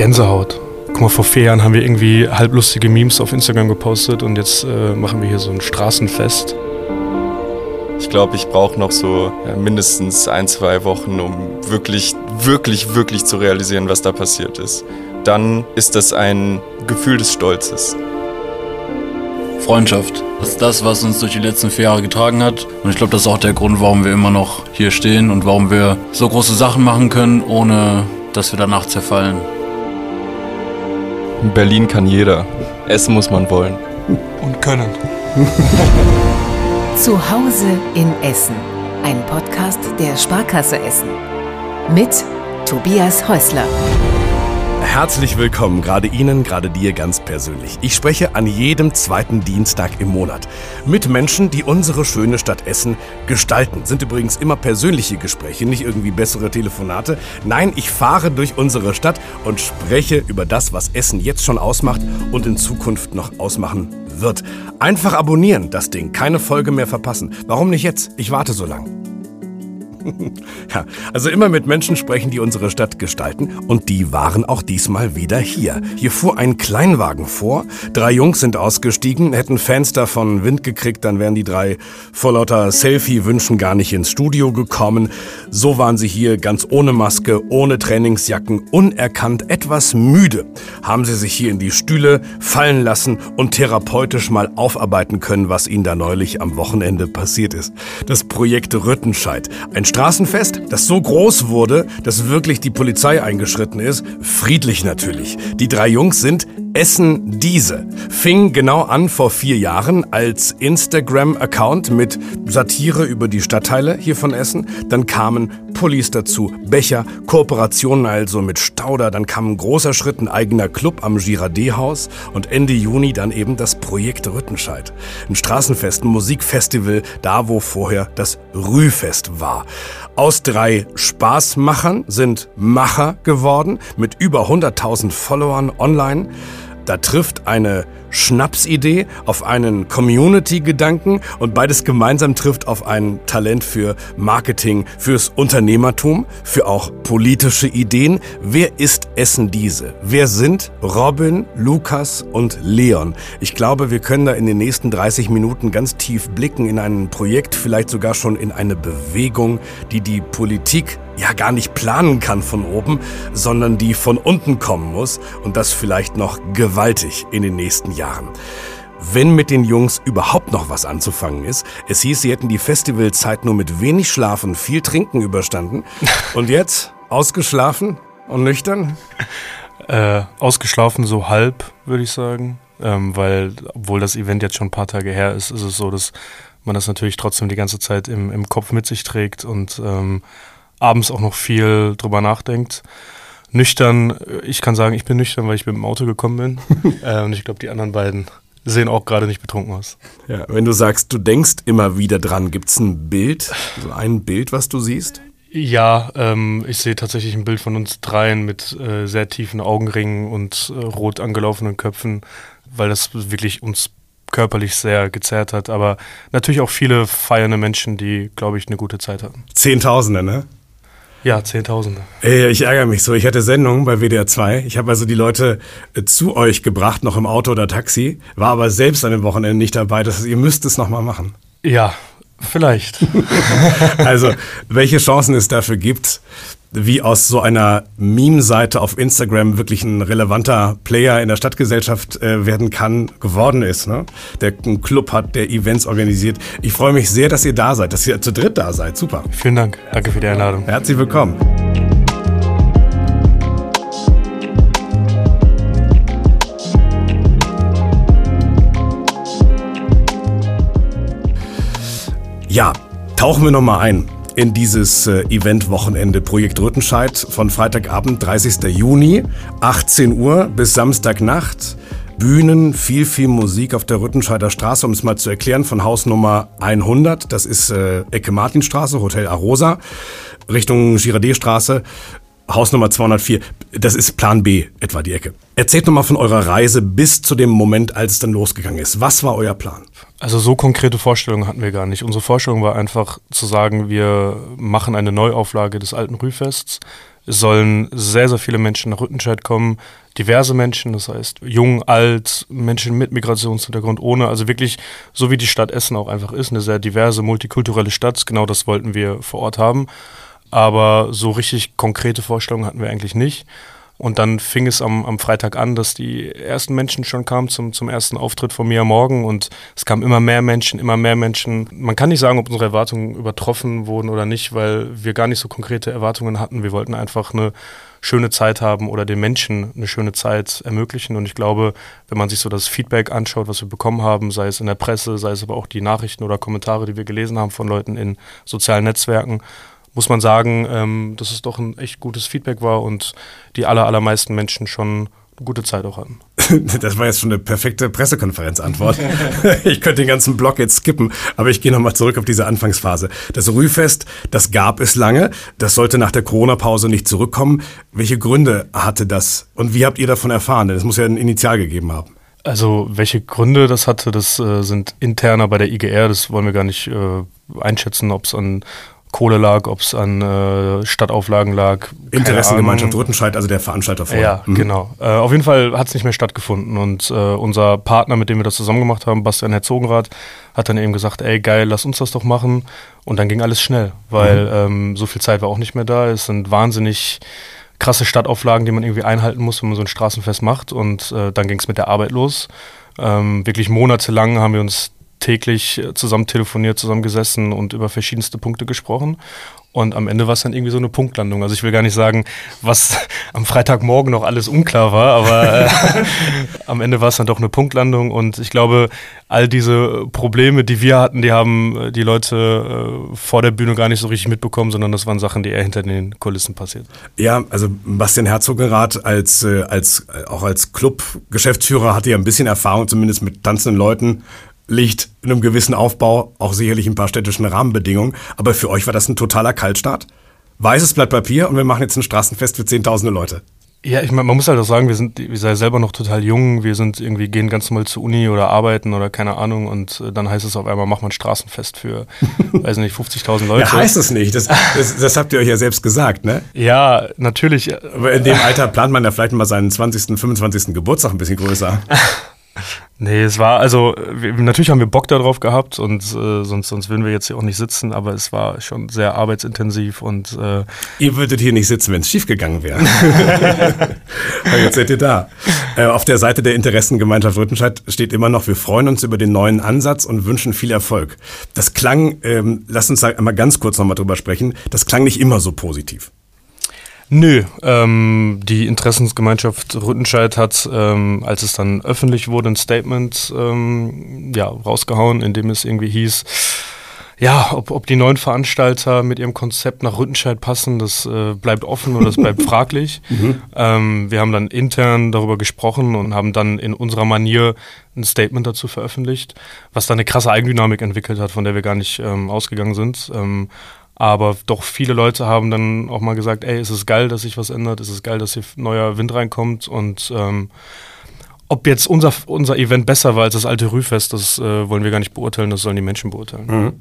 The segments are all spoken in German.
Gänsehaut. Guck mal, vor vier Jahren haben wir irgendwie halblustige Memes auf Instagram gepostet und jetzt äh, machen wir hier so ein Straßenfest. Ich glaube, ich brauche noch so ja, mindestens ein, zwei Wochen, um wirklich, wirklich, wirklich zu realisieren, was da passiert ist. Dann ist das ein Gefühl des Stolzes. Freundschaft. Das ist das, was uns durch die letzten vier Jahre getragen hat. Und ich glaube, das ist auch der Grund, warum wir immer noch hier stehen und warum wir so große Sachen machen können, ohne dass wir danach zerfallen. In Berlin kann jeder. Essen muss man wollen. Und können. Zu Hause in Essen. Ein Podcast der Sparkasse Essen. Mit Tobias Häusler. Herzlich willkommen, gerade Ihnen, gerade dir ganz persönlich. Ich spreche an jedem zweiten Dienstag im Monat mit Menschen, die unsere schöne Stadt Essen gestalten. Sind übrigens immer persönliche Gespräche, nicht irgendwie bessere Telefonate. Nein, ich fahre durch unsere Stadt und spreche über das, was Essen jetzt schon ausmacht und in Zukunft noch ausmachen wird. Einfach abonnieren, das Ding, keine Folge mehr verpassen. Warum nicht jetzt? Ich warte so lang. ja, also immer mit Menschen sprechen, die unsere Stadt gestalten. Und die waren auch diesmal wieder hier. Hier fuhr ein Kleinwagen vor. Drei Jungs sind ausgestiegen. Hätten Fans davon Wind gekriegt, dann wären die drei vor lauter Selfie-Wünschen gar nicht ins Studio gekommen. So waren sie hier ganz ohne Maske, ohne Trainingsjacken, unerkannt, etwas müde. Haben sie sich hier in die Stühle fallen lassen und therapeutisch mal aufarbeiten können, was ihnen da neulich am Wochenende passiert ist. Das Projekt Rüttenscheid. Ein Straßenfest, das so groß wurde, dass wirklich die Polizei eingeschritten ist. Friedlich natürlich. Die drei Jungs sind Essen Diese. Fing genau an vor vier Jahren als Instagram-Account mit Satire über die Stadtteile hier von Essen. Dann kamen Pullis dazu, Becher, Kooperationen also mit Stauder. Dann kam ein großer Schritt, ein eigener Club am Girardet-Haus. Und Ende Juni dann eben das Projekt Rüttenscheid. Ein Straßenfest, ein Musikfestival, da wo vorher das Rühfest war. Aus drei Spaßmachern sind Macher geworden mit über 100.000 Followern online. Da trifft eine Schnapsidee auf einen Community-Gedanken und beides gemeinsam trifft auf ein Talent für Marketing, fürs Unternehmertum, für auch politische Ideen. Wer ist Essen diese? Wer sind Robin, Lukas und Leon? Ich glaube, wir können da in den nächsten 30 Minuten ganz tief blicken in ein Projekt, vielleicht sogar schon in eine Bewegung, die die Politik ja gar nicht planen kann von oben, sondern die von unten kommen muss und das vielleicht noch gewaltig in den nächsten Jahren. Wenn mit den Jungs überhaupt noch was anzufangen ist. Es hieß, sie hätten die Festivalzeit nur mit wenig Schlaf und viel Trinken überstanden. Und jetzt ausgeschlafen und nüchtern? Äh, ausgeschlafen so halb, würde ich sagen. Ähm, weil, obwohl das Event jetzt schon ein paar Tage her ist, ist es so, dass man das natürlich trotzdem die ganze Zeit im, im Kopf mit sich trägt und ähm, abends auch noch viel drüber nachdenkt. Nüchtern, ich kann sagen, ich bin nüchtern, weil ich mit dem Auto gekommen bin. äh, und ich glaube, die anderen beiden sehen auch gerade nicht betrunken aus. Ja, wenn du sagst, du denkst immer wieder dran, gibt es ein Bild, so ein Bild, was du siehst? Ja, ähm, ich sehe tatsächlich ein Bild von uns dreien mit äh, sehr tiefen Augenringen und äh, rot angelaufenen Köpfen, weil das wirklich uns körperlich sehr gezerrt hat. Aber natürlich auch viele feiernde Menschen, die, glaube ich, eine gute Zeit hatten. Zehntausende, ne? Ja, Zehntausende. Ey, ich ärgere mich so. Ich hatte Sendungen bei WDR 2. Ich habe also die Leute äh, zu euch gebracht, noch im Auto oder Taxi, war aber selbst an dem Wochenende nicht dabei. Das heißt, ihr müsst es nochmal machen. Ja, vielleicht. also, welche Chancen es dafür gibt, wie aus so einer Meme-Seite auf Instagram wirklich ein relevanter Player in der Stadtgesellschaft äh, werden kann, geworden ist. Ne? Der einen Club hat, der Events organisiert. Ich freue mich sehr, dass ihr da seid, dass ihr zu dritt da seid. Super. Vielen Dank. Danke für die Einladung. Herzlich willkommen. Ja, tauchen wir nochmal ein in dieses äh, Event-Wochenende Projekt Rüttenscheid von Freitagabend, 30. Juni, 18 Uhr bis Samstagnacht. Bühnen, viel, viel Musik auf der Rüttenscheider Straße, um es mal zu erklären, von Hausnummer 100, das ist äh, Ecke Martinstraße, Hotel Arosa, Richtung Girardet-Straße, Hausnummer 204, das ist Plan B, etwa die Ecke. Erzählt nochmal von eurer Reise bis zu dem Moment, als es dann losgegangen ist. Was war euer Plan? Also so konkrete Vorstellungen hatten wir gar nicht. Unsere Vorstellung war einfach zu sagen, wir machen eine Neuauflage des alten Rühfests. Es sollen sehr, sehr viele Menschen nach Rüttenscheid kommen. Diverse Menschen, das heißt jung, alt, Menschen mit Migrationshintergrund, ohne. Also wirklich, so wie die Stadt Essen auch einfach ist, eine sehr diverse, multikulturelle Stadt. Genau das wollten wir vor Ort haben. Aber so richtig konkrete Vorstellungen hatten wir eigentlich nicht. Und dann fing es am, am Freitag an, dass die ersten Menschen schon kamen zum, zum ersten Auftritt von mir morgen und es kamen immer mehr Menschen, immer mehr Menschen. Man kann nicht sagen, ob unsere Erwartungen übertroffen wurden oder nicht, weil wir gar nicht so konkrete Erwartungen hatten. Wir wollten einfach eine schöne Zeit haben oder den Menschen eine schöne Zeit ermöglichen. Und ich glaube, wenn man sich so das Feedback anschaut, was wir bekommen haben, sei es in der Presse, sei es aber auch die Nachrichten oder Kommentare, die wir gelesen haben von Leuten in sozialen Netzwerken, muss man sagen, ähm, dass es doch ein echt gutes Feedback war und die aller, allermeisten Menschen schon eine gute Zeit auch hatten. Das war jetzt schon eine perfekte Pressekonferenzantwort. ich könnte den ganzen Blog jetzt skippen, aber ich gehe nochmal zurück auf diese Anfangsphase. Das Rühfest, das gab es lange. Das sollte nach der Corona-Pause nicht zurückkommen. Welche Gründe hatte das und wie habt ihr davon erfahren? Denn es muss ja ein Initial gegeben haben. Also welche Gründe das hatte, das äh, sind interner bei der IGR, das wollen wir gar nicht äh, einschätzen, ob es an Kohle lag, ob es an äh, Stadtauflagen lag. Interessengemeinschaft Rüttenscheid, also der Veranstalter vorher. Ja, mhm. genau. Äh, auf jeden Fall hat es nicht mehr stattgefunden und äh, unser Partner, mit dem wir das zusammen gemacht haben, Bastian Herzogenrath, hat dann eben gesagt, ey geil, lass uns das doch machen und dann ging alles schnell, weil mhm. ähm, so viel Zeit war auch nicht mehr da. Es sind wahnsinnig krasse Stadtauflagen, die man irgendwie einhalten muss, wenn man so ein Straßenfest macht und äh, dann ging es mit der Arbeit los. Ähm, wirklich monatelang haben wir uns täglich äh, zusammen telefoniert, zusammengesessen und über verschiedenste Punkte gesprochen. Und am Ende war es dann irgendwie so eine Punktlandung. Also ich will gar nicht sagen, was am Freitagmorgen noch alles unklar war, aber äh, am Ende war es dann doch eine Punktlandung. Und ich glaube, all diese Probleme, die wir hatten, die haben äh, die Leute vor der Bühne gar nicht so richtig mitbekommen, sondern das waren Sachen, die eher hinter den Kulissen passiert. Ja, also Bastian Herzogenrath als, äh, als, auch als Club-Geschäftsführer hatte ja ein bisschen Erfahrung, zumindest mit tanzenden Leuten liegt in einem gewissen Aufbau, auch sicherlich ein paar städtischen Rahmenbedingungen. Aber für euch war das ein totaler Kaltstart. Weißes Blatt Papier und wir machen jetzt ein Straßenfest für zehntausende Leute. Ja, ich meine, man muss halt auch sagen, wir sind, wir sind selber noch total jung, wir sind irgendwie, gehen ganz normal zur Uni oder arbeiten oder keine Ahnung und äh, dann heißt es auf einmal, mach mal ein Straßenfest für, weiß nicht, 50.000 Leute. Ja, heißt es nicht, das, das, das, habt ihr euch ja selbst gesagt, ne? Ja, natürlich. Aber in dem Alter plant man ja vielleicht mal seinen 20., 25. Geburtstag ein bisschen größer. Nee, es war, also wir, natürlich haben wir Bock darauf gehabt und äh, sonst, sonst würden wir jetzt hier auch nicht sitzen, aber es war schon sehr arbeitsintensiv und äh Ihr würdet hier nicht sitzen, wenn es schiefgegangen wäre. jetzt seid ihr da. Äh, auf der Seite der Interessengemeinschaft Rüttenscheid steht immer noch, wir freuen uns über den neuen Ansatz und wünschen viel Erfolg. Das klang, ähm, lass uns einmal ganz kurz nochmal drüber sprechen, das klang nicht immer so positiv. Nö, ähm, die Interessensgemeinschaft Rüttenscheid hat, ähm, als es dann öffentlich wurde, ein Statement ähm, ja, rausgehauen, in dem es irgendwie hieß, ja, ob, ob die neuen Veranstalter mit ihrem Konzept nach Rüttenscheid passen, das äh, bleibt offen oder das bleibt fraglich. Mhm. Ähm, wir haben dann intern darüber gesprochen und haben dann in unserer Manier ein Statement dazu veröffentlicht, was dann eine krasse Eigendynamik entwickelt hat, von der wir gar nicht ähm, ausgegangen sind. Ähm, aber doch viele Leute haben dann auch mal gesagt, ey, ist es geil, dass sich was ändert, ist es geil, dass hier neuer Wind reinkommt und ähm, ob jetzt unser, unser Event besser war als das alte Rühfest, das äh, wollen wir gar nicht beurteilen, das sollen die Menschen beurteilen. Mhm.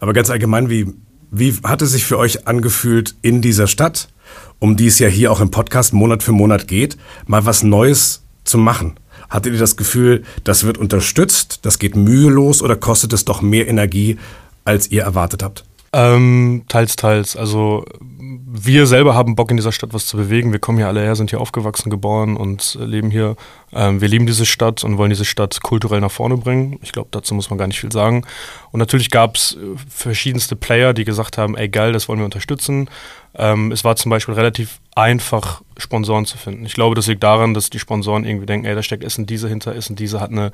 Aber ganz allgemein, wie, wie hat es sich für euch angefühlt in dieser Stadt, um die es ja hier auch im Podcast Monat für Monat geht, mal was Neues zu machen? Hattet ihr das Gefühl, das wird unterstützt, das geht mühelos oder kostet es doch mehr Energie, als ihr erwartet habt? Ähm, teils, teils. Also wir selber haben Bock in dieser Stadt was zu bewegen. Wir kommen hier alle her, sind hier aufgewachsen, geboren und leben hier. Ähm, wir lieben diese Stadt und wollen diese Stadt kulturell nach vorne bringen. Ich glaube, dazu muss man gar nicht viel sagen. Und natürlich gab es äh, verschiedenste Player, die gesagt haben, ey geil, das wollen wir unterstützen. Ähm, es war zum Beispiel relativ einfach, Sponsoren zu finden. Ich glaube, das liegt daran, dass die Sponsoren irgendwie denken, ey, da steckt Essen diese hinter, Essen diese hat eine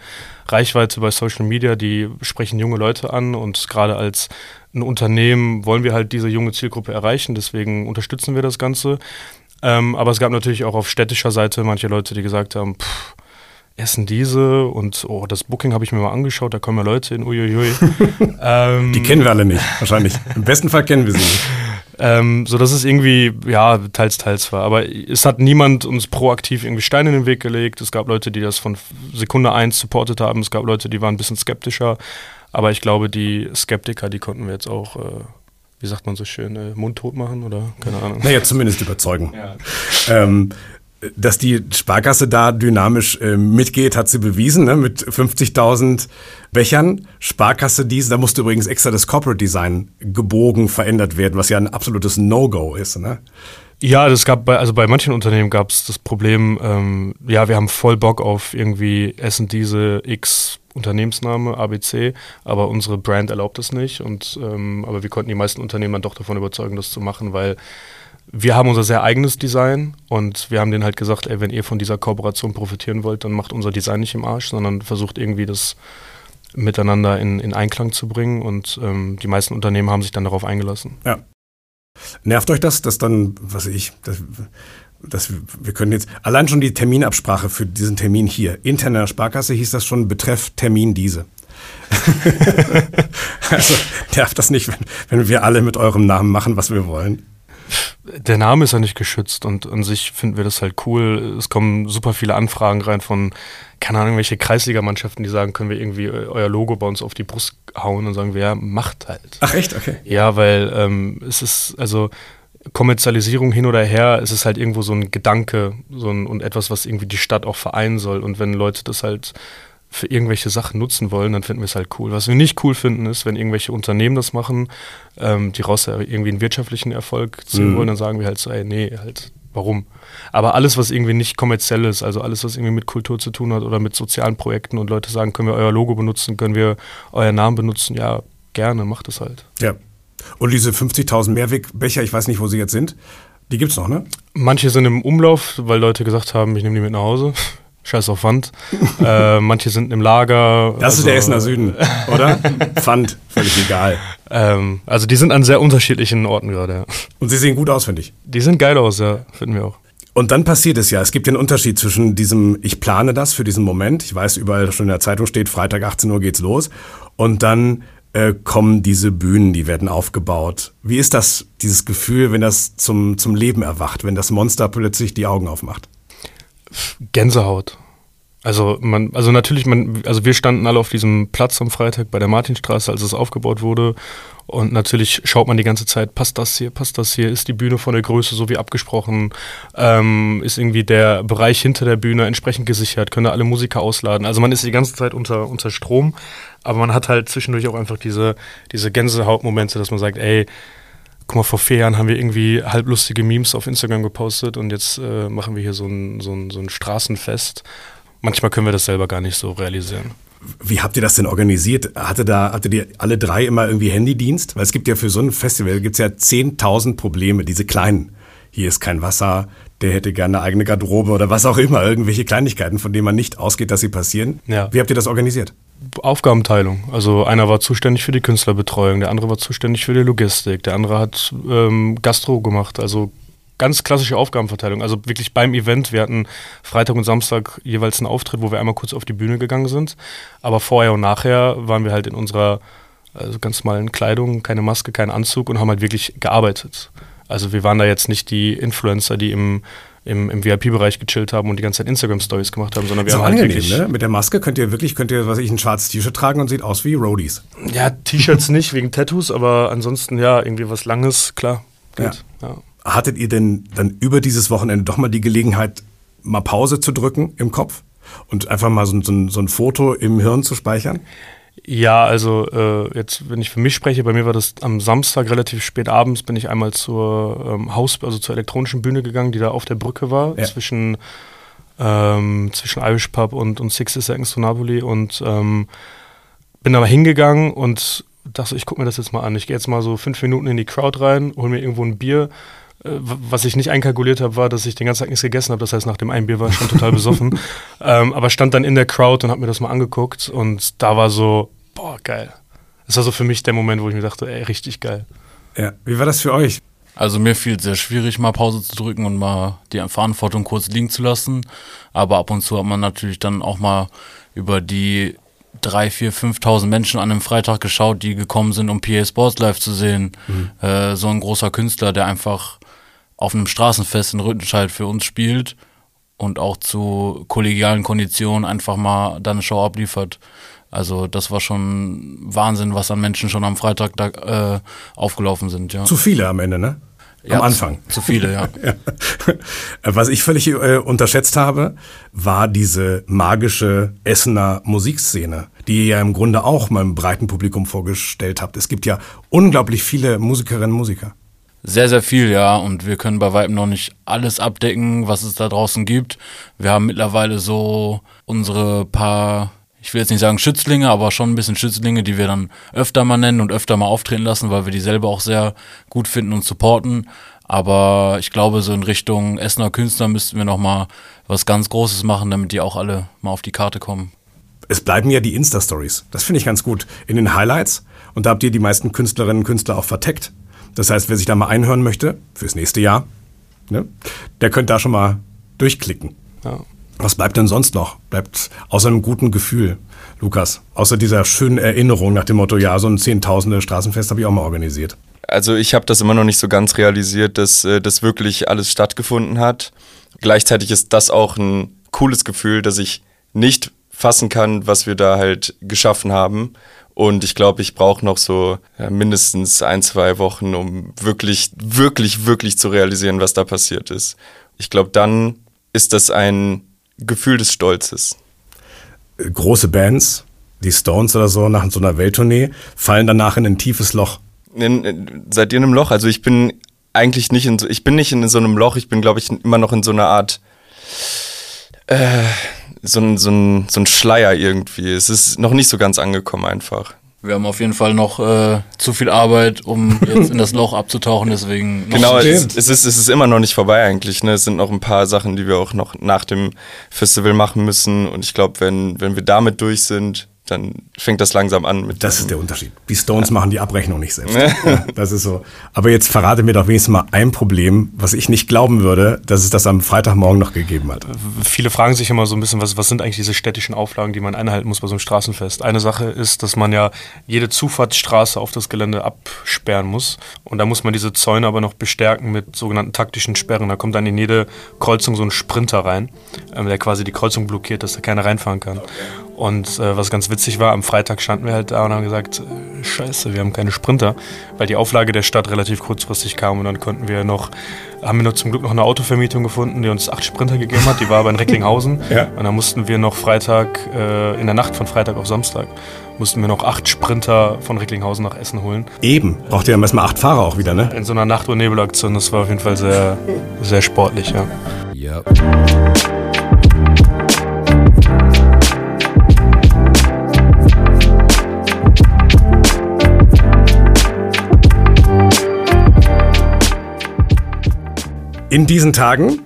Reichweite bei Social Media, die sprechen junge Leute an und gerade als ein Unternehmen wollen wir halt diese junge Zielgruppe erreichen, deswegen unterstützen wir das Ganze. Ähm, aber es gab natürlich auch auf städtischer Seite manche Leute, die gesagt haben, pff, essen diese und oh, das Booking habe ich mir mal angeschaut, da kommen ja Leute in, uiuiui. ähm, die kennen wir alle nicht, wahrscheinlich. Im besten Fall kennen wir sie nicht. Ähm, so dass es irgendwie, ja, teils, teils war. Aber es hat niemand uns proaktiv irgendwie Steine in den Weg gelegt. Es gab Leute, die das von Sekunde eins supportet haben. Es gab Leute, die waren ein bisschen skeptischer. Aber ich glaube, die Skeptiker, die konnten wir jetzt auch, äh, wie wie sagt man so schön, äh, mundtot machen oder keine Ahnung. Naja, zumindest überzeugen. Ja. Ähm, dass die Sparkasse da dynamisch äh, mitgeht, hat sie bewiesen, ne? mit 50.000 Bechern. Sparkasse diese, da musste übrigens extra das Corporate Design gebogen verändert werden, was ja ein absolutes No-Go ist. Ne? Ja, das gab bei, also bei manchen Unternehmen gab es das Problem, ähm, ja, wir haben voll Bock auf irgendwie Essen diese X Unternehmensname, ABC, aber unsere Brand erlaubt es nicht. Und ähm, aber wir konnten die meisten Unternehmen dann doch davon überzeugen, das zu machen, weil wir haben unser sehr eigenes Design und wir haben denen halt gesagt, ey, wenn ihr von dieser Kooperation profitieren wollt, dann macht unser Design nicht im Arsch, sondern versucht irgendwie das miteinander in, in Einklang zu bringen und ähm, die meisten Unternehmen haben sich dann darauf eingelassen. Ja. Nervt euch das, dass dann, was ich, das, das, wir können jetzt, allein schon die Terminabsprache für diesen Termin hier, interner Sparkasse hieß das schon Betreff Termin diese. also nervt das nicht, wenn, wenn wir alle mit eurem Namen machen, was wir wollen? Der Name ist ja nicht geschützt und an sich finden wir das halt cool. Es kommen super viele Anfragen rein von, keine Ahnung, welche Kreisligamannschaften, die sagen, können wir irgendwie euer Logo bei uns auf die Brust hauen und sagen wir, ja, macht halt. Ach echt, okay. Ja, weil ähm, es ist, also Kommerzialisierung hin oder her, es ist halt irgendwo so ein Gedanke so ein, und etwas, was irgendwie die Stadt auch vereinen soll. Und wenn Leute das halt für irgendwelche Sachen nutzen wollen, dann finden wir es halt cool. Was wir nicht cool finden, ist, wenn irgendwelche Unternehmen das machen, ähm, die raus irgendwie einen wirtschaftlichen Erfolg ziehen mhm. wollen, dann sagen wir halt so, ey, nee, halt, warum? Aber alles, was irgendwie nicht kommerziell ist, also alles, was irgendwie mit Kultur zu tun hat oder mit sozialen Projekten und Leute sagen, können wir euer Logo benutzen, können wir euren Namen benutzen, ja, gerne, macht es halt. Ja. Und diese 50.000 Mehrwegbecher, ich weiß nicht, wo sie jetzt sind, die gibt es noch, ne? Manche sind im Umlauf, weil Leute gesagt haben, ich nehme die mit nach Hause. Scheiß auf Pfand. äh, manche sind im Lager. Das also, ist der Essener Süden, oder? Pfand, völlig egal. Ähm, also die sind an sehr unterschiedlichen Orten gerade. Ja. Und sie sehen gut aus, finde ich. Die sind geil aus, ja, finden wir auch. Und dann passiert es ja. Es gibt den Unterschied zwischen diesem, ich plane das für diesen Moment. Ich weiß, überall schon in der Zeitung steht, Freitag 18 Uhr geht's los. Und dann äh, kommen diese Bühnen, die werden aufgebaut. Wie ist das, dieses Gefühl, wenn das zum, zum Leben erwacht, wenn das Monster plötzlich die Augen aufmacht? Gänsehaut. Also man, also natürlich, man, also wir standen alle auf diesem Platz am Freitag bei der Martinstraße, als es aufgebaut wurde. Und natürlich schaut man die ganze Zeit, passt das hier, passt das hier, ist die Bühne von der Größe so wie abgesprochen, ähm, ist irgendwie der Bereich hinter der Bühne entsprechend gesichert, können da alle Musiker ausladen. Also man ist die ganze Zeit unter, unter Strom, aber man hat halt zwischendurch auch einfach diese, diese Gänsehautmomente, dass man sagt, ey, guck mal, vor vier Jahren haben wir irgendwie halblustige Memes auf Instagram gepostet und jetzt äh, machen wir hier so ein, so, ein, so ein Straßenfest. Manchmal können wir das selber gar nicht so realisieren. Wie habt ihr das denn organisiert? Hatte da, hattet ihr alle drei immer irgendwie Handydienst? Weil es gibt ja für so ein Festival gibt's ja 10.000 Probleme, diese kleinen. Hier ist kein Wasser, der hätte gerne eine eigene Garderobe oder was auch immer, irgendwelche Kleinigkeiten, von denen man nicht ausgeht, dass sie passieren. Ja. Wie habt ihr das organisiert? Aufgabenteilung. Also einer war zuständig für die Künstlerbetreuung, der andere war zuständig für die Logistik, der andere hat ähm, Gastro gemacht, also ganz klassische Aufgabenverteilung. Also wirklich beim Event, wir hatten Freitag und Samstag jeweils einen Auftritt, wo wir einmal kurz auf die Bühne gegangen sind, aber vorher und nachher waren wir halt in unserer also ganz normalen Kleidung, keine Maske, kein Anzug und haben halt wirklich gearbeitet. Also wir waren da jetzt nicht die Influencer, die im im, im VIP-Bereich gechillt haben und die ganze Zeit Instagram-Stories gemacht haben, sondern wir so haben halt angenehm, wirklich ne? Mit der Maske könnt ihr wirklich, könnt ihr, was ich, ein schwarzes T-Shirt tragen und sieht aus wie Roadies. Ja, T-Shirts nicht, wegen Tattoos, aber ansonsten ja, irgendwie was Langes, klar. Geht, ja. ja. Hattet ihr denn dann über dieses Wochenende doch mal die Gelegenheit, mal Pause zu drücken im Kopf und einfach mal so, so, so ein Foto im Hirn zu speichern? Ja, also äh, jetzt, wenn ich für mich spreche, bei mir war das am Samstag relativ spät abends, bin ich einmal zur ähm, Haus, also zur elektronischen Bühne gegangen, die da auf der Brücke war, ja. zwischen, ähm, zwischen Irish Pub und, und Sixty Seconds to Napoli und ähm, bin aber hingegangen und dachte, ich gucke mir das jetzt mal an. Ich gehe jetzt mal so fünf Minuten in die Crowd rein, hole mir irgendwo ein Bier. Äh, was ich nicht einkalkuliert habe, war, dass ich den ganzen Tag nichts gegessen habe. Das heißt, nach dem einen Bier war ich schon total besoffen. ähm, aber stand dann in der Crowd und habe mir das mal angeguckt und da war so, boah, geil. Das war so für mich der Moment, wo ich mir dachte, ey, richtig geil. Ja, wie war das für euch? Also mir fiel es sehr schwierig, mal Pause zu drücken und mal die Verantwortung kurz liegen zu lassen. Aber ab und zu hat man natürlich dann auch mal über die drei, vier, 5.000 Menschen an einem Freitag geschaut, die gekommen sind, um PA Sports live zu sehen. Mhm. Äh, so ein großer Künstler, der einfach auf einem Straßenfest in Rüttenscheid für uns spielt und auch zu kollegialen Konditionen einfach mal dann eine Show abliefert. Also das war schon Wahnsinn, was an Menschen schon am Freitag da äh, aufgelaufen sind. Ja. Zu viele am Ende, ne? Am Ja, Anfang. Zu, zu viele, ja. Ja. Was ich völlig äh, unterschätzt habe, war diese magische Essener Musikszene, die ihr ja im Grunde auch meinem breiten Publikum vorgestellt habt. Es gibt ja unglaublich viele Musikerinnen und Musiker. Sehr, sehr viel, ja. Und wir können bei weitem noch nicht alles abdecken, was es da draußen gibt. Wir haben mittlerweile so unsere paar, ich will jetzt nicht sagen Schützlinge, aber schon ein bisschen Schützlinge, die wir dann öfter mal nennen und öfter mal auftreten lassen, weil wir die selber auch sehr gut finden und supporten. Aber ich glaube, so in Richtung Essener Künstler müssten wir noch mal was ganz Großes machen, damit die auch alle mal auf die Karte kommen. Es bleiben ja die Insta-Stories. Das finde ich ganz gut. In den Highlights. Und da habt ihr die meisten Künstlerinnen und Künstler auch verteckt. Das heißt, wer sich da mal einhören möchte, fürs nächste Jahr, ne, der könnte da schon mal durchklicken. Ja. Was bleibt denn sonst noch? Bleibt außer einem guten Gefühl, Lukas, außer dieser schönen Erinnerung nach dem Motto, ja, so ein Zehntausende Straßenfest habe ich auch mal organisiert. Also ich habe das immer noch nicht so ganz realisiert, dass äh, das wirklich alles stattgefunden hat. Gleichzeitig ist das auch ein cooles Gefühl, dass ich nicht fassen kann, was wir da halt geschaffen haben. Und ich glaube, ich brauche noch so ja, mindestens ein, zwei Wochen, um wirklich, wirklich, wirklich zu realisieren, was da passiert ist. Ich glaube, dann ist das ein Gefühl des Stolzes. Große Bands, die Stones oder so, nach so einer Welttournee, fallen danach in ein tiefes Loch. In, seid ihr in einem Loch? Also ich bin eigentlich nicht in so, ich bin nicht in so einem Loch, ich bin, glaube ich, immer noch in so einer Art äh, so ein, so, ein, so ein Schleier irgendwie. Es ist noch nicht so ganz angekommen einfach. Wir haben auf jeden Fall noch äh, zu viel Arbeit, um jetzt in das Loch abzutauchen, deswegen noch Genau, es, es, ist, es ist immer noch nicht vorbei eigentlich. Ne? Es sind noch ein paar Sachen, die wir auch noch nach dem Festival machen müssen. Und ich glaube, wenn, wenn wir damit durch sind, dann fängt das langsam an mit Das ist der Unterschied. Die Stones machen die Abrechnung nicht selbst. Ja, das ist so. Aber jetzt verrate mir doch wenigstens mal ein Problem, was ich nicht glauben würde, dass es das am Freitagmorgen noch gegeben hat. Viele fragen sich immer so ein bisschen, was, was sind eigentlich diese städtischen Auflagen, die man einhalten muss bei so einem Straßenfest. Eine Sache ist, dass man ja jede Zufahrtsstraße auf das Gelände absperren muss. Und da muss man diese Zäune aber noch bestärken mit sogenannten taktischen Sperren. Da kommt dann in jede Kreuzung so ein Sprinter rein, ähm, der quasi die Kreuzung blockiert, dass da keiner reinfahren kann. Und äh, was ganz witzig war, am Freitag standen wir halt da und haben gesagt, äh, scheiße, wir haben keine Sprinter, weil die Auflage der Stadt relativ kurzfristig kam und dann konnten wir noch, haben wir noch zum Glück noch eine Autovermietung gefunden, die uns acht Sprinter gegeben hat, die war aber in Recklinghausen Ja. und dann mussten wir noch Freitag, äh, in der Nacht von Freitag auf Samstag, mussten wir noch acht Sprinter von Recklinghausen nach Essen holen. Eben. Braucht ihr ja erstmal acht Fahrer auch wieder, ne? In so einer Nacht- und Nebelaktion, das war auf jeden Fall sehr, sehr sportlich, ja. Ja. In diesen Tagen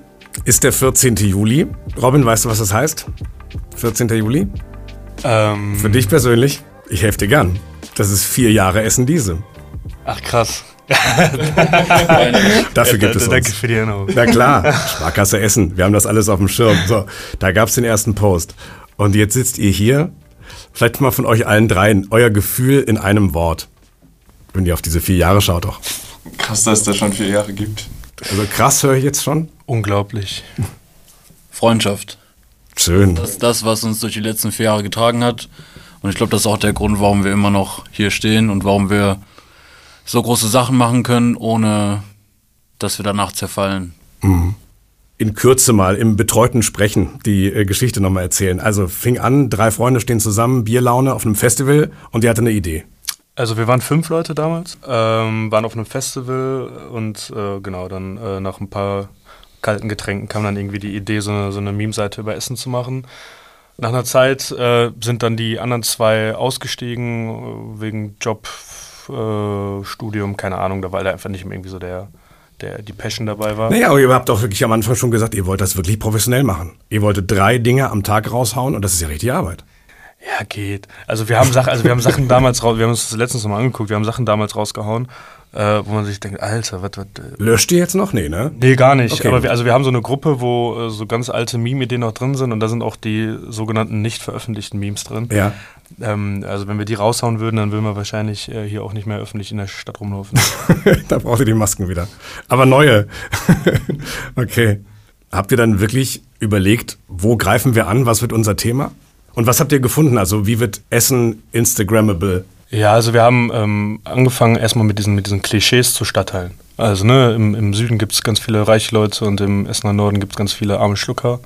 ist der 14. Juli. Robin, weißt du, was das heißt? 14. Juli? Ähm, Für dich persönlich? Ich helfe dir gern. Das ist vier Jahre Essen diese. ach krass. Dafür gibt es Danke uns. für die Erinnerung. Na klar, Sparkasse Essen. Wir haben das alles auf dem Schirm. So, da gab's den ersten Post. Und jetzt sitzt ihr hier. Vielleicht mal von euch allen dreien. Euer Gefühl in einem Wort. Wenn ihr auf diese vier Jahre schaut doch. Krass, dass es da schon vier Jahre gibt. Also krass höre ich jetzt schon. Unglaublich. Freundschaft. Schön. Das ist das, was uns durch die letzten vier Jahre getragen hat. Und ich glaube, das ist auch der Grund, warum wir immer noch hier stehen und warum wir so große Sachen machen können, ohne dass wir danach zerfallen. In Kürze mal im betreuten Sprechen die äh, Geschichte nochmal erzählen. Also fing an, drei Freunde stehen zusammen, Bierlaune auf einem Festival und ihr hatte eine Idee. Also wir waren fünf Leute damals, ähm, waren auf einem Festival und äh, genau, dann äh, nach ein paar kalten Getränken kam dann irgendwie die Idee, so eine, so eine Meme-Seite über Essen zu machen. Nach einer Zeit äh, sind dann die anderen zwei ausgestiegen, äh, wegen Job, äh, Studium, keine Ahnung, da weil da einfach nicht mehr irgendwie so der, der, die Passion dabei war. Naja, aber ihr habt doch wirklich am Anfang schon gesagt, ihr wollt das wirklich professionell machen. Ihr wolltet drei Dinge am Tag raushauen und das ist ja richtig Arbeit. Ja, geht. Also wir haben Sachen, also wir haben Sachen damals raus, wir haben uns das letztens nochmal angeguckt, wir haben Sachen damals rausgehauen, äh, wo man sich denkt, Alter, was, was, äh, Löscht ihr jetzt noch? Nee, ne? Nee, gar nicht. Okay. Aber wir, also wir haben so eine Gruppe, wo äh, so ganz alte Meme-Ideen noch drin sind und da sind auch die sogenannten nicht veröffentlichten Memes drin. Ja. Ähm, also wenn wir die raushauen würden, dann würden wir wahrscheinlich äh, hier auch nicht mehr öffentlich in der Stadt rumlaufen. da braucht ihr die Masken wieder. Aber neue. okay. Habt ihr dann wirklich überlegt, wo greifen wir an? Was wird unser Thema? Und was habt ihr gefunden? Also wie wird Essen Instagrammable? Ja, also wir haben ähm, angefangen erstmal mit diesen, mit diesen Klischees zu Stadtteilen. Also ne, im, im Süden gibt es ganz viele reiche Leute und im Essener Norden gibt es ganz viele arme Schlucker.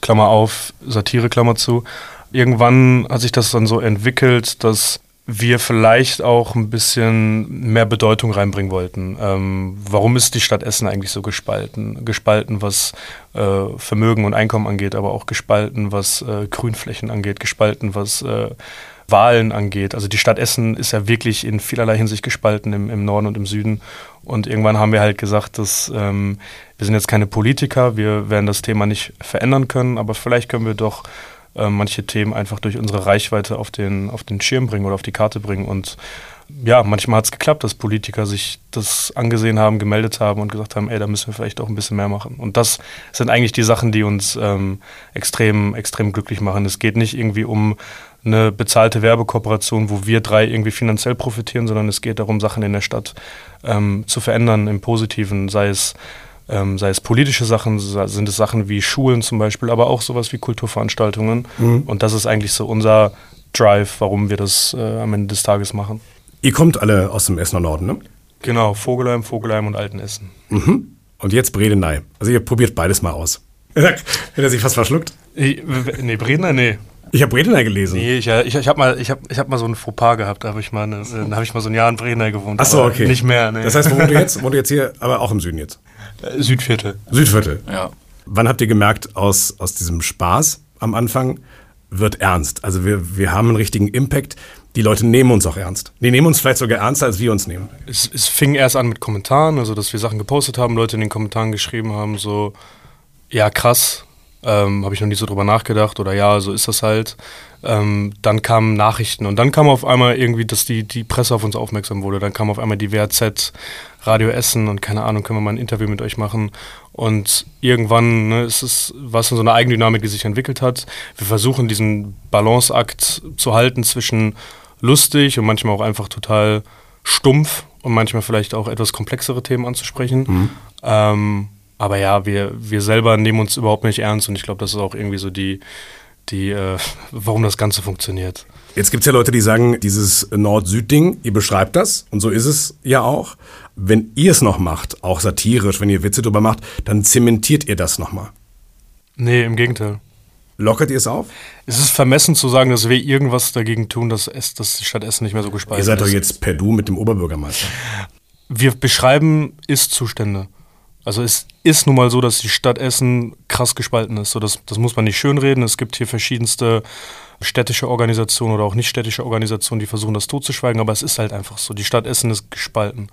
Klammer auf, Satire, Klammer zu. Irgendwann hat sich das dann so entwickelt, dass wir vielleicht auch ein bisschen mehr Bedeutung reinbringen wollten. Ähm, warum ist die Stadt Essen eigentlich so gespalten? Gespalten, was äh, Vermögen und Einkommen angeht, aber auch gespalten, was äh, Grünflächen angeht, gespalten, was äh, Wahlen angeht. Also die Stadt Essen ist ja wirklich in vielerlei Hinsicht gespalten im, im Norden und im Süden. Und irgendwann haben wir halt gesagt, dass ähm, wir sind jetzt keine Politiker, wir werden das Thema nicht verändern können, aber vielleicht können wir doch äh, manche Themen einfach durch unsere Reichweite auf den, auf den Schirm bringen oder auf die Karte bringen. Und ja, manchmal hat es geklappt, dass Politiker sich das angesehen haben, gemeldet haben und gesagt haben, ey, da müssen wir vielleicht auch ein bisschen mehr machen. Und das sind eigentlich die Sachen, die uns ähm, extrem, extrem glücklich machen. Es geht nicht irgendwie um eine bezahlte Werbekooperation, wo wir drei irgendwie finanziell profitieren, sondern es geht darum, Sachen in der Stadt ähm, zu verändern im Positiven, sei es ähm, sei es politische Sachen, sind es Sachen wie Schulen zum Beispiel, aber auch sowas wie Kulturveranstaltungen. Mhm. Und das ist eigentlich so unser Drive, warum wir das äh, am Ende des Tages machen. Ihr kommt alle aus dem Essener Norden, ne? Genau, Vogelheim, Vogelheim und Altenessen. Mhm. Und jetzt Bredeney. Also ihr probiert beides mal aus. Hätte er sich fast verschluckt? Ich, nee, Bredeney, nee. Ich habe Bredeney gelesen. Nee, ich, ich, ich habe mal, ich hab, ich hab mal so ein Fauxpas gehabt. Da habe ich, mal hab ich mal so ein Jahr in Bredeney gewohnt. Ach so, okay. Nicht mehr, nee. Das heißt, wo wohnt ihr jetzt? Wohnt ihr jetzt hier, aber auch im Süden jetzt? Äh, Südviertel. Südviertel. Ja. Wann habt ihr gemerkt, aus, aus diesem Spaß am Anfang wird ernst? Also wir, wir haben einen richtigen Impact. Die Leute nehmen uns auch ernst. Die nehmen uns vielleicht sogar ernster, als wir uns nehmen. Es, es fing erst an mit Kommentaren, also dass wir Sachen gepostet haben, Leute in den Kommentaren geschrieben haben, so, ja krass, ähm, habe ich noch nie so drüber nachgedacht oder ja, so ist das halt. Ähm, dann kamen Nachrichten und dann kam auf einmal irgendwie, dass die, die Presse auf uns aufmerksam wurde. Dann kam auf einmal die WAZ, Radio Essen und keine Ahnung, können wir mal ein Interview mit euch machen. Und irgendwann ne, ist es was so eine Eigendynamik, die sich entwickelt hat. Wir versuchen diesen Balanceakt zu halten zwischen lustig und manchmal auch einfach total stumpf und manchmal vielleicht auch etwas komplexere Themen anzusprechen. Mhm. Ähm, aber ja, wir, wir selber nehmen uns überhaupt nicht ernst und ich glaube, das ist auch irgendwie so die, die, äh, warum das Ganze funktioniert. Jetzt gibt es ja Leute, die sagen, dieses Nord-Süd-Ding, ihr beschreibt das und so ist es ja auch. Wenn ihr es noch macht, auch satirisch, wenn ihr Witze drüber macht, dann zementiert ihr das nochmal. Nee, im Gegenteil. Lockert ihr es auf? Es ist vermessen zu sagen, dass wir irgendwas dagegen tun, dass, es, dass die Stadt Essen nicht mehr so gespalten ist. Ihr seid doch jetzt per Du mit dem Oberbürgermeister. Wir beschreiben Ist-Zustände. Also es ist nun mal so, dass die Stadt Essen krass gespalten ist. So, das, das muss man nicht schönreden. Es gibt hier verschiedenste städtische Organisationen oder auch nicht städtische Organisationen, die versuchen, das totzuschweigen, aber es ist halt einfach so. Die Stadt Essen ist gespalten.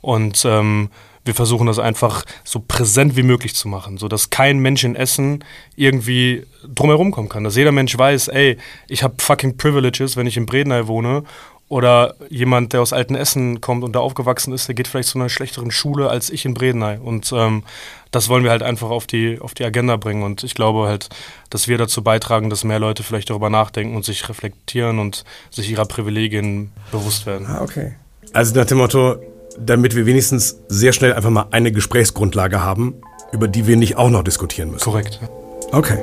Und ähm, wir versuchen das einfach so präsent wie möglich zu machen, sodass kein Mensch in Essen irgendwie drumherum kommen kann. Dass jeder Mensch weiß, ey, ich habe fucking Privileges, wenn ich in Bredeney wohne oder jemand, der aus Altenessen kommt und da aufgewachsen ist, der geht vielleicht zu einer schlechteren Schule als ich in Bredeney. Und ähm, das wollen wir halt einfach auf die, auf die Agenda bringen. Und ich glaube halt, dass wir dazu beitragen, dass mehr Leute vielleicht darüber nachdenken und sich reflektieren und sich ihrer Privilegien bewusst werden. Ah, okay. Also nach dem Motto, damit wir wenigstens sehr schnell einfach mal eine Gesprächsgrundlage haben, über die wir nicht auch noch diskutieren müssen. Korrekt. Okay.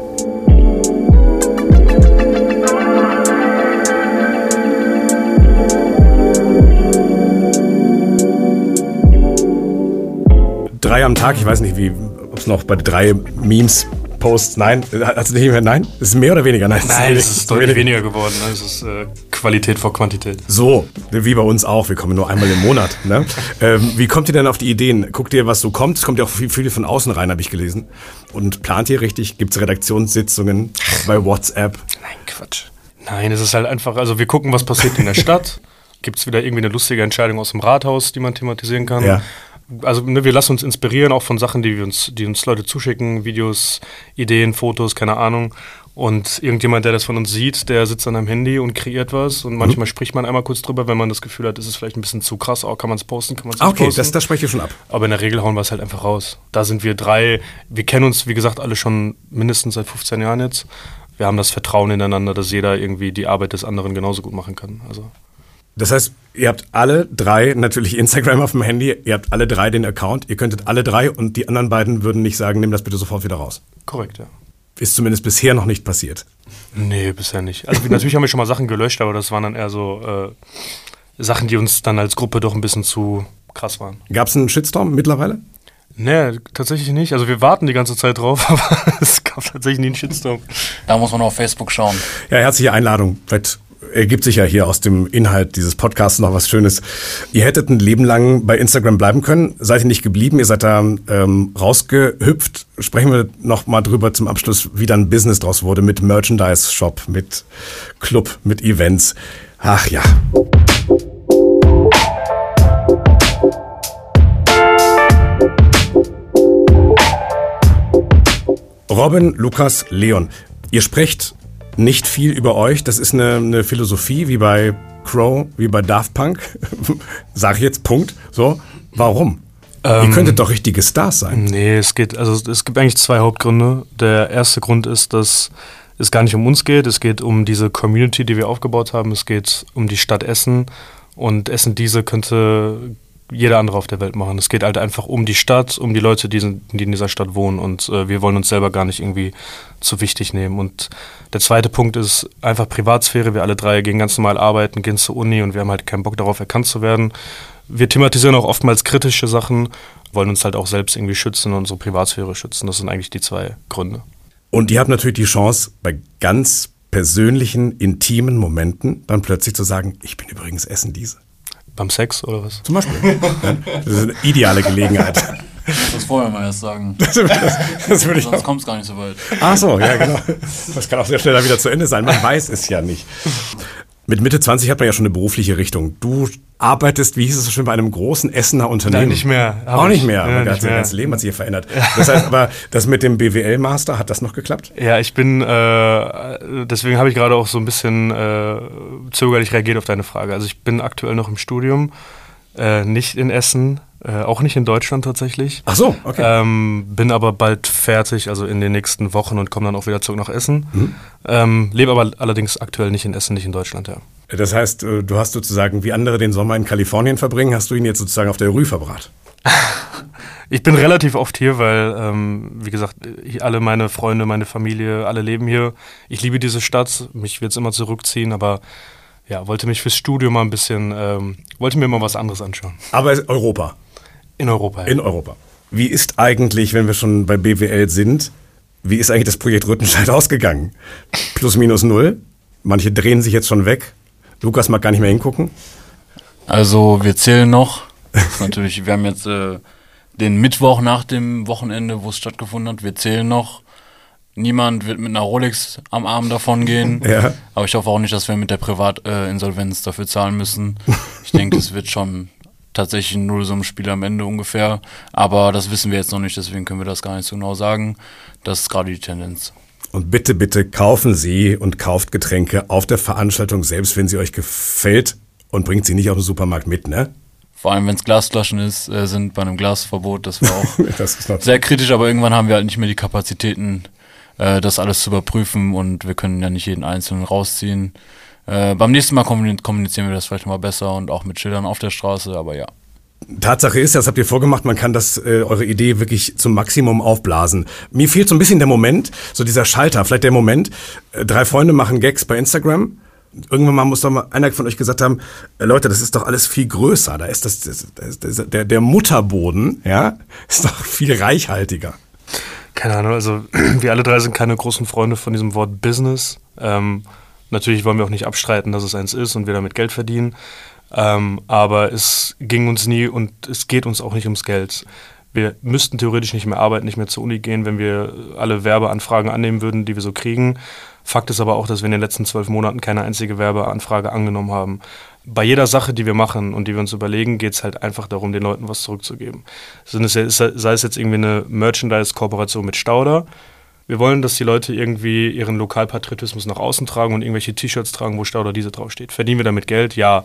Drei am Tag. Ich weiß nicht, wie, ob es noch bei drei Memes Posts, nein, hast du nicht mehr, nein? Ist es mehr oder weniger? Nein, nein es ist deutlich weniger geworden. Ne? Es ist äh, Qualität vor Quantität. So, wie bei uns auch. Wir kommen nur einmal im Monat. Ne? ähm, wie kommt ihr denn auf die Ideen? Guckt ihr, was so kommt? Es kommt ja auch viel, viel von außen rein, habe ich gelesen. Und plant ihr richtig? Gibt es Redaktionssitzungen bei WhatsApp? Nein, Quatsch. Nein, es ist halt einfach, also wir gucken, was passiert in der Stadt. Gibt es wieder irgendwie eine lustige Entscheidung aus dem Rathaus, die man thematisieren kann? Ja also ne, wir lassen uns inspirieren auch von Sachen, die wir uns, die uns Leute zuschicken, Videos, Ideen, Fotos, keine Ahnung. Und irgendjemand, der das von uns sieht, der sitzt an einem Handy und kreiert was. Und manchmal mhm. spricht man einmal kurz drüber, wenn man das Gefühl hat, ist es vielleicht ein bisschen zu krass. Oh, kann man es posten, kann man es nicht okay, posten. Okay, das, das spreche ich schon ab. Aber in der Regel hauen wir es halt einfach raus. Da sind wir drei. Wir kennen uns, wie gesagt, alle schon mindestens seit 15 Jahren jetzt. Wir haben das Vertrauen ineinander, dass jeder irgendwie die Arbeit des anderen genauso gut machen kann. Also das heißt, ihr habt alle drei natürlich Instagram auf dem Handy, ihr habt alle drei den Account, ihr könntet alle drei und die anderen beiden würden nicht sagen, nimm das bitte sofort wieder raus. Korrekt, ja. Ist zumindest bisher noch nicht passiert. Nee, bisher nicht. Also natürlich haben wir schon mal Sachen gelöscht, aber das waren dann eher so äh, Sachen, die uns dann als Gruppe doch ein bisschen zu krass waren. Gab es einen Shitstorm mittlerweile? Nee, tatsächlich nicht. Also wir warten die ganze Zeit drauf, aber es gab tatsächlich nie einen Shitstorm. Da muss man auf Facebook schauen. Ja, herzliche Einladung. Vielleicht ergibt sich ja hier aus dem Inhalt dieses Podcasts noch was Schönes. Ihr hättet ein Leben lang bei Instagram bleiben können, seid ihr nicht geblieben, ihr seid da ähm, rausgehüpft. Sprechen wir noch mal drüber zum Abschluss, wie dann Business draus wurde mit Merchandise-Shop, mit Club, mit Events. Ach ja. Robin, Lukas, Leon. Ihr sprecht nicht viel über euch. Das ist eine, eine Philosophie wie bei Crow, wie bei Daft Punk. Sag ich jetzt, Punkt. So, warum? Ähm, Ihr könntet doch richtige Stars sein. Nee, es geht, also es gibt eigentlich zwei Hauptgründe. Der erste Grund ist, dass es gar nicht um uns geht. Es geht um diese Community, die wir aufgebaut haben. Es geht um die Stadt Essen. Und Essen diese könnte jeder andere auf der Welt machen. Es geht halt einfach um die Stadt, um die Leute, die, die in dieser Stadt wohnen und äh, wir wollen uns selber gar nicht irgendwie zu wichtig nehmen. Und der zweite Punkt ist einfach Privatsphäre. Wir alle drei gehen ganz normal arbeiten, gehen zur Uni und wir haben halt keinen Bock darauf, erkannt zu werden. Wir thematisieren auch oftmals kritische Sachen, wollen uns halt auch selbst irgendwie schützen und unsere Privatsphäre schützen. Das sind eigentlich die zwei Gründe. Und ihr habt natürlich die Chance, bei ganz persönlichen, intimen Momenten dann plötzlich zu sagen, ich bin übrigens Essen diese. Beim Sex oder was? Zum Beispiel. Das ist eine ideale Gelegenheit. Das wollen wir mal erst sagen. Das, das, das würde ich Sonst kommt es gar nicht so weit. Ach so, ja genau. Das kann auch sehr schnell wieder zu Ende sein. Man weiß es ja nicht. Mit Mitte 20 hat man ja schon eine berufliche Richtung. Du arbeitest, wie hieß es so schön, bei einem großen Essener Unternehmen. Nein, nicht mehr. Auch nicht mehr. Ja, nicht mehr. ganze Leben hat sich hier verändert. Das heißt aber, das mit dem BWL-Master, hat das noch geklappt? Ja, ich bin, äh, deswegen habe ich gerade auch so ein bisschen äh, zögerlich reagiert auf deine Frage. Also ich bin aktuell noch im Studium, äh, nicht in Essen, äh, auch nicht in Deutschland tatsächlich. Ach so, okay. Ähm, bin aber bald fertig, also in den nächsten Wochen und komme dann auch wieder zurück nach Essen. Mhm. Ähm, lebe aber allerdings aktuell nicht in Essen, nicht in Deutschland, ja. Das heißt, äh, du hast sozusagen, wie andere den Sommer in Kalifornien verbringen, hast du ihn jetzt sozusagen auf der Rue verbracht? ich bin relativ oft hier, weil, ähm, wie gesagt, alle meine Freunde, meine Familie, alle leben hier. Ich liebe diese Stadt, mich wird es immer zurückziehen, aber ja, wollte mich fürs Studio mal ein bisschen, ähm, wollte mir mal was anderes anschauen. Aber Europa? In Europa, ja. In Europa. Wie ist eigentlich, wenn wir schon bei BWL sind, wie ist eigentlich das Projekt Rüttenscheid ausgegangen? Plus minus null? Manche drehen sich jetzt schon weg. Lukas mag gar nicht mehr hingucken. Also wir zählen noch. natürlich, wir haben jetzt äh, den Mittwoch nach dem Wochenende, wo es stattgefunden hat. Wir zählen noch. Niemand wird mit einer Rolex am Arm davon gehen. Ja. Aber ich hoffe auch nicht, dass wir mit der Privatinsolvenz äh, dafür zahlen müssen. Ich denke, es wird schon tatsächlich ein Nullsummenspiel am Ende ungefähr. Aber das wissen wir jetzt noch nicht, deswegen können wir das gar nicht so genau sagen. Das ist gerade die Tendenz. Und bitte, bitte kaufen Sie und kauft Getränke auf der Veranstaltung, selbst wenn sie euch gefällt und bringt sie nicht auf den Supermarkt mit, ne? Vor allem, wenn es Glasflaschen ist, äh, sind bei einem Glasverbot. Das war auch das sehr kritisch, aber irgendwann haben wir halt nicht mehr die Kapazitäten, äh, das alles zu überprüfen und wir können ja nicht jeden Einzelnen rausziehen. Äh, beim nächsten Mal kommunizieren wir das vielleicht mal besser und auch mit Schildern auf der Straße, aber ja. Tatsache ist, das habt ihr vorgemacht, man kann das äh, eure Idee wirklich zum Maximum aufblasen. Mir fehlt so ein bisschen der Moment, so dieser Schalter, vielleicht der Moment, äh, drei Freunde machen Gags bei Instagram. Irgendwann mal muss doch mal einer von euch gesagt haben, äh, Leute, das ist doch alles viel größer. Da ist das, das, das, das der, der Mutterboden, ja, ist doch viel reichhaltiger. Keine Ahnung, also wir alle drei sind keine großen Freunde von diesem Wort Business. Ähm, Natürlich wollen wir auch nicht abstreiten, dass es eins ist und wir damit Geld verdienen. Ähm, aber es ging uns nie und es geht uns auch nicht ums Geld. Wir müssten theoretisch nicht mehr arbeiten, nicht mehr zur Uni gehen, wenn wir alle Werbeanfragen annehmen würden, die wir so kriegen. Fakt ist aber auch, dass wir in den letzten zwölf Monaten keine einzige Werbeanfrage angenommen haben. Bei jeder Sache, die wir machen und die wir uns überlegen, geht es halt einfach darum, den Leuten was zurückzugeben. Sei es jetzt irgendwie eine Merchandise-Kooperation mit Stauder, wir wollen, dass die Leute irgendwie ihren Lokalpatriotismus nach außen tragen und irgendwelche T-Shirts tragen, wo Stauder diese draufsteht. Verdienen wir damit Geld? Ja.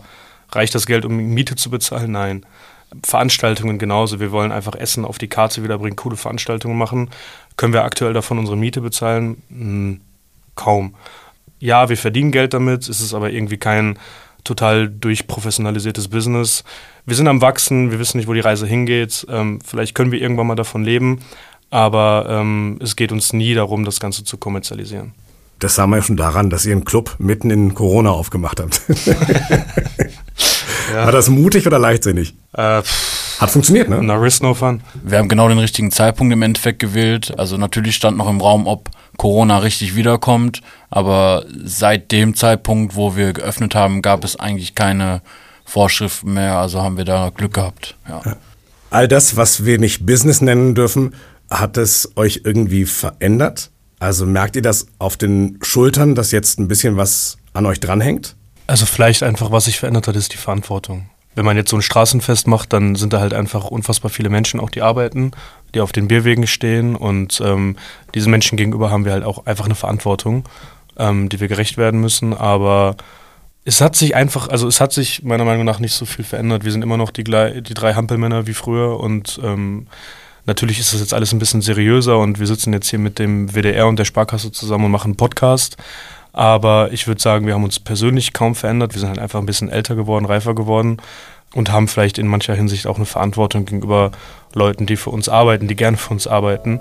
Reicht das Geld, um Miete zu bezahlen? Nein. Veranstaltungen genauso. Wir wollen einfach Essen auf die Karte wiederbringen, coole Veranstaltungen machen. Können wir aktuell davon unsere Miete bezahlen? Hm, kaum. Ja, wir verdienen Geld damit, es ist aber irgendwie kein total durchprofessionalisiertes Business. Wir sind am Wachsen, wir wissen nicht, wo die Reise hingeht. Ähm, vielleicht können wir irgendwann mal davon leben, aber ähm, es geht uns nie darum, das Ganze zu kommerzialisieren. Das sah man ja schon daran, dass ihr einen Club mitten in Corona aufgemacht habt. ja. War das mutig oder leichtsinnig? Äh, Hat funktioniert, ne? No risk, no fun. Wir haben genau den richtigen Zeitpunkt im Endeffekt gewählt. Also natürlich stand noch im Raum, ob Corona richtig wiederkommt. Aber seit dem Zeitpunkt, wo wir geöffnet haben, gab es eigentlich keine Vorschriften mehr. Also haben wir da Glück gehabt. Ja. All das, was wir nicht Business nennen dürfen, hat es euch irgendwie verändert? Also merkt ihr das auf den Schultern, dass jetzt ein bisschen was an euch dranhängt? Also vielleicht einfach, was sich verändert hat, ist die Verantwortung. Wenn man jetzt so ein Straßenfest macht, dann sind da halt einfach unfassbar viele Menschen auch, die arbeiten, die auf den Bierwegen stehen und ähm, diesen Menschen gegenüber haben wir halt auch einfach eine Verantwortung, ähm, die wir gerecht werden müssen. Aber es hat sich einfach, also es hat sich meiner Meinung nach nicht so viel verändert. Wir sind immer noch die, die drei Hampelmänner wie früher und ähm, Natürlich ist das jetzt alles ein bisschen seriöser und wir sitzen jetzt hier mit dem WDR und der Sparkasse zusammen und machen einen Podcast. Aber ich würde sagen, wir haben uns persönlich kaum verändert. Wir sind halt einfach ein bisschen älter geworden, reifer geworden und haben vielleicht in mancher Hinsicht auch eine Verantwortung gegenüber Leuten, die für uns arbeiten, die gerne für uns arbeiten.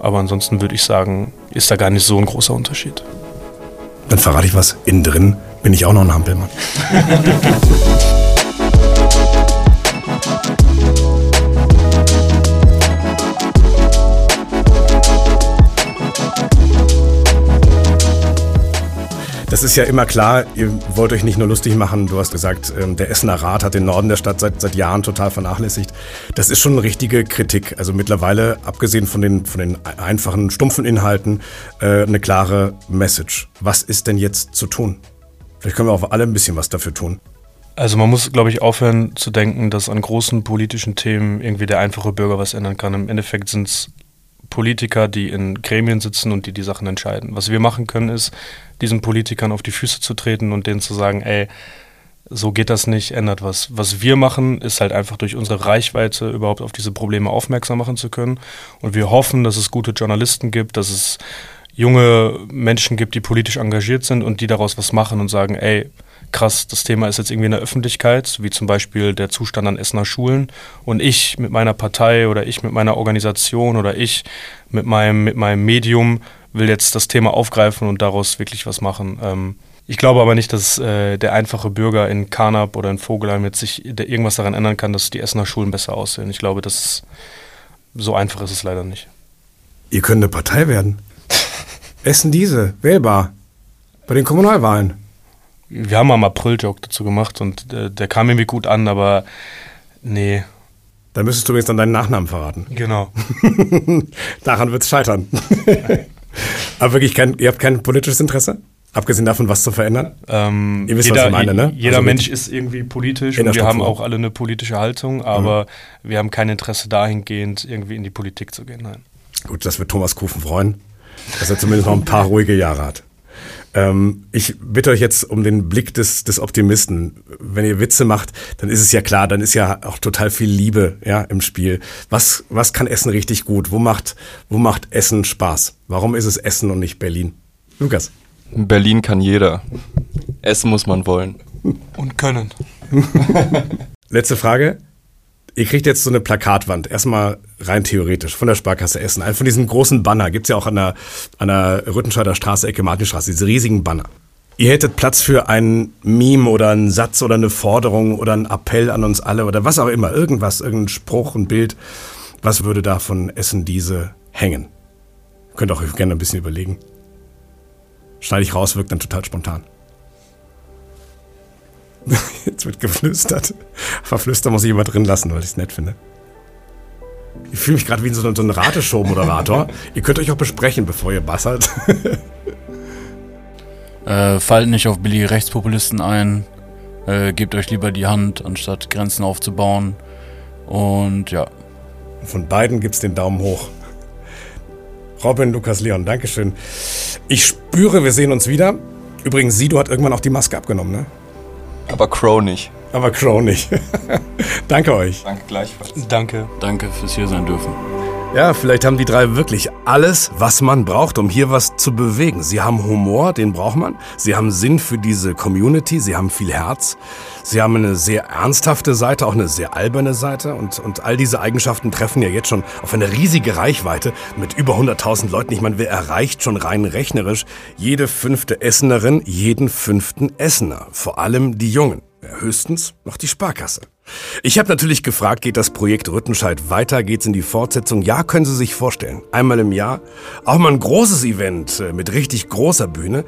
Aber ansonsten würde ich sagen, ist da gar nicht so ein großer Unterschied. Dann verrate ich was. Innen drin bin ich auch noch ein Hampelmann. Das ist ja immer klar, ihr wollt euch nicht nur lustig machen. Du hast gesagt, ähm, der Essener Rat hat den Norden der Stadt seit, seit Jahren total vernachlässigt. Das ist schon eine richtige Kritik. Also mittlerweile, abgesehen von den, von den einfachen, stumpfen Inhalten, äh, eine klare Message. Was ist denn jetzt zu tun? Vielleicht können wir auch alle ein bisschen was dafür tun. Also man muss, glaube ich, aufhören zu denken, dass an großen politischen Themen irgendwie der einfache Bürger was ändern kann. Im Endeffekt sind es Politiker, die in Gremien sitzen und die die Sachen entscheiden. Was wir machen können, ist, diesen Politikern auf die Füße zu treten und denen zu sagen, ey, so geht das nicht, ändert was. Was wir machen, ist halt einfach durch unsere Reichweite überhaupt auf diese Probleme aufmerksam machen zu können. Und wir hoffen, dass es gute Journalisten gibt, dass es junge Menschen gibt, die politisch engagiert sind und die daraus was machen und sagen, ey, krass, das Thema ist jetzt irgendwie in der Öffentlichkeit, wie zum Beispiel der Zustand an Essener Schulen. Und ich mit meiner Partei oder ich mit meiner Organisation oder ich mit meinem, mit meinem Medium will jetzt das Thema aufgreifen und daraus wirklich was machen. Ähm, ich glaube aber nicht, dass äh, der einfache Bürger in Karnap oder in Vogelheim jetzt sich irgendwas daran ändern kann, dass die Essener Schulen besser aussehen. Ich glaube, das so einfach ist es leider nicht. Ihr könnt eine Partei werden. Essen diese, wählbar. Bei den Kommunalwahlen. Wir haben mal einen April-Joke dazu gemacht und äh, der kam irgendwie gut an, aber nee. Da müsstest du mir jetzt dann deinen Nachnamen verraten. Genau. Daran wird es scheitern. aber wirklich, kein, ihr habt kein politisches Interesse? Abgesehen davon, was zu verändern? Ähm, Ihr wisst, jeder, was ich meine, ne? Jeder also Mensch ist irgendwie politisch und wir haben auch alle eine politische Haltung, aber mhm. wir haben kein Interesse dahingehend, irgendwie in die Politik zu gehen. Nein. Gut, das wird Thomas Kufen freuen, dass er zumindest noch ein paar ruhige Jahre hat. Ähm, ich bitte euch jetzt um den Blick des, des Optimisten. Wenn ihr Witze macht, dann ist es ja klar, dann ist ja auch total viel Liebe ja, im Spiel. Was, was kann Essen richtig gut? Wo macht, wo macht Essen Spaß? Warum ist es Essen und nicht Berlin? Lukas. Berlin kann jeder. Essen muss man wollen. Und können. Letzte Frage. Ihr kriegt jetzt so eine Plakatwand, erstmal rein theoretisch, von der Sparkasse Essen. Einen von diesen großen Banner gibt es ja auch an der, an der Rüttenscheider Straße, Ecke Martinstraße, diese riesigen Banner. Ihr hättet Platz für ein Meme oder einen Satz oder eine Forderung oder einen Appell an uns alle oder was auch immer, irgendwas, irgendein Spruch, ein Bild. Was würde da von Essen diese hängen? Könnt auch gerne ein bisschen überlegen. Schneide ich raus, wirkt dann total spontan. Jetzt wird geflüstert. Verflüstern muss ich immer drin lassen, weil ich es nett finde. Ich fühle mich gerade wie so, so ein Rateshow-Moderator. ihr könnt euch auch besprechen, bevor ihr bassert. äh, fallt nicht auf billige Rechtspopulisten ein. Äh, gebt euch lieber die Hand, anstatt Grenzen aufzubauen. Und ja. Von beiden gibt es den Daumen hoch. Robin, Lukas, Leon, Dankeschön. Ich spüre, wir sehen uns wieder. Übrigens, Sido hat irgendwann auch die Maske abgenommen, ne? Aber Crow nicht. Aber Crow nicht. Danke euch. Danke gleichfalls. Danke. Danke fürs hier sein dürfen. Ja, vielleicht haben die drei wirklich alles, was man braucht, um hier was zu bewegen. Sie haben Humor, den braucht man. Sie haben Sinn für diese Community. Sie haben viel Herz. Sie haben eine sehr ernsthafte Seite, auch eine sehr alberne Seite. Und, und all diese Eigenschaften treffen ja jetzt schon auf eine riesige Reichweite mit über 100.000 Leuten. Ich meine, wer erreicht schon rein rechnerisch jede fünfte Essenerin, jeden fünften Essener. Vor allem die Jungen. Höchstens noch die Sparkasse. Ich habe natürlich gefragt, geht das Projekt Rüttenscheid weiter? Geht's in die Fortsetzung? Ja, können Sie sich vorstellen. Einmal im Jahr. Auch mal ein großes Event äh, mit richtig großer Bühne.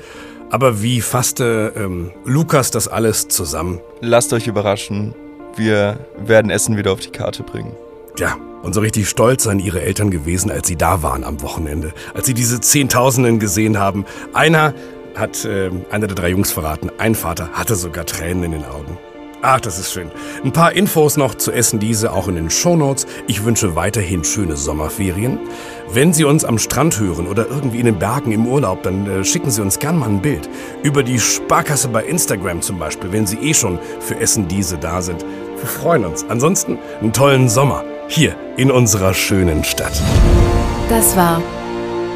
Aber wie fasste ähm, Lukas das alles zusammen? Lasst euch überraschen. Wir werden Essen wieder auf die Karte bringen. Ja, und so richtig stolz seien ihre Eltern gewesen, als sie da waren am Wochenende. Als sie diese Zehntausenden gesehen haben. Einer hat äh, einer der drei Jungs verraten. Ein Vater hatte sogar Tränen in den Augen. Ach, das ist schön. Ein paar Infos noch zu Essen diese auch in den Shownotes. Ich wünsche weiterhin schöne Sommerferien. Wenn Sie uns am Strand hören oder irgendwie in den Bergen im Urlaub, dann äh, schicken Sie uns gern mal ein Bild. Über die Sparkasse bei Instagram zum Beispiel, wenn Sie eh schon für Essen diese da sind. Wir freuen uns. Ansonsten einen tollen Sommer hier in unserer schönen Stadt. Das war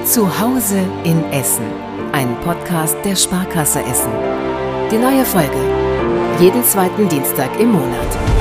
Zuhause in Essen, ein Podcast der Sparkasse Essen. Die neue Folge jeden zweiten Dienstag im Monat.